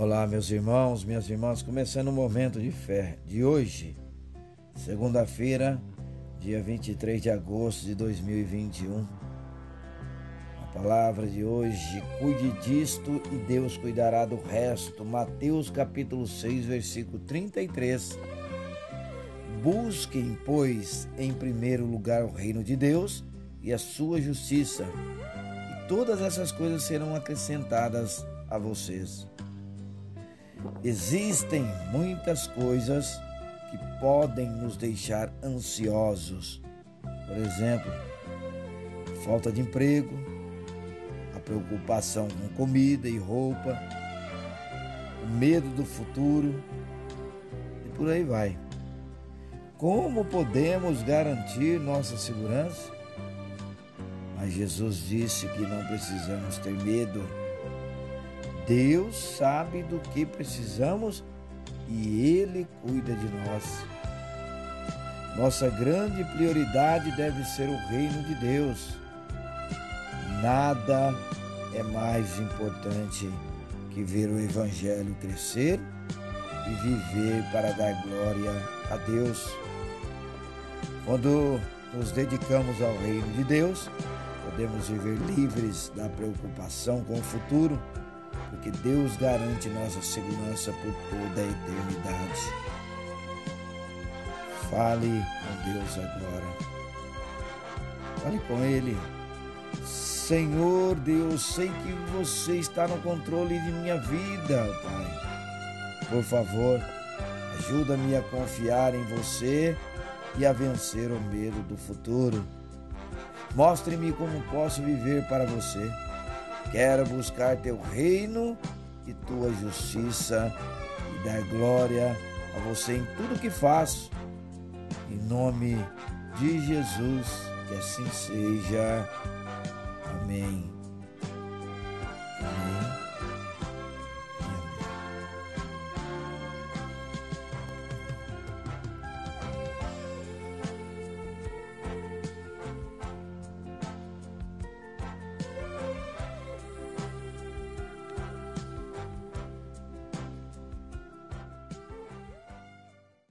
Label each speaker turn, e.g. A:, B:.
A: Olá, meus irmãos, minhas irmãs, começando o momento de fé de hoje, segunda-feira, dia 23 de agosto de 2021. A palavra de hoje, cuide disto e Deus cuidará do resto. Mateus capítulo 6, versículo 33. Busquem, pois, em primeiro lugar o reino de Deus e a sua justiça, e todas essas coisas serão acrescentadas a vocês. Existem muitas coisas que podem nos deixar ansiosos. Por exemplo, falta de emprego, a preocupação com comida e roupa, o medo do futuro e por aí vai. Como podemos garantir nossa segurança? Mas Jesus disse que não precisamos ter medo. Deus sabe do que precisamos e Ele cuida de nós. Nossa grande prioridade deve ser o reino de Deus. Nada é mais importante que ver o Evangelho crescer e viver para dar glória a Deus. Quando nos dedicamos ao reino de Deus, podemos viver livres da preocupação com o futuro, porque Deus garante nossa segurança por toda a eternidade. Fale com Deus agora. Fale com Ele. Senhor Deus, sei que você está no controle de minha vida, Pai. Por favor, ajuda-me a confiar em você e a vencer o medo do futuro. Mostre-me como posso viver para você. Quero buscar teu reino e tua justiça e dar glória a você em tudo que faço. Em nome de Jesus, que assim seja.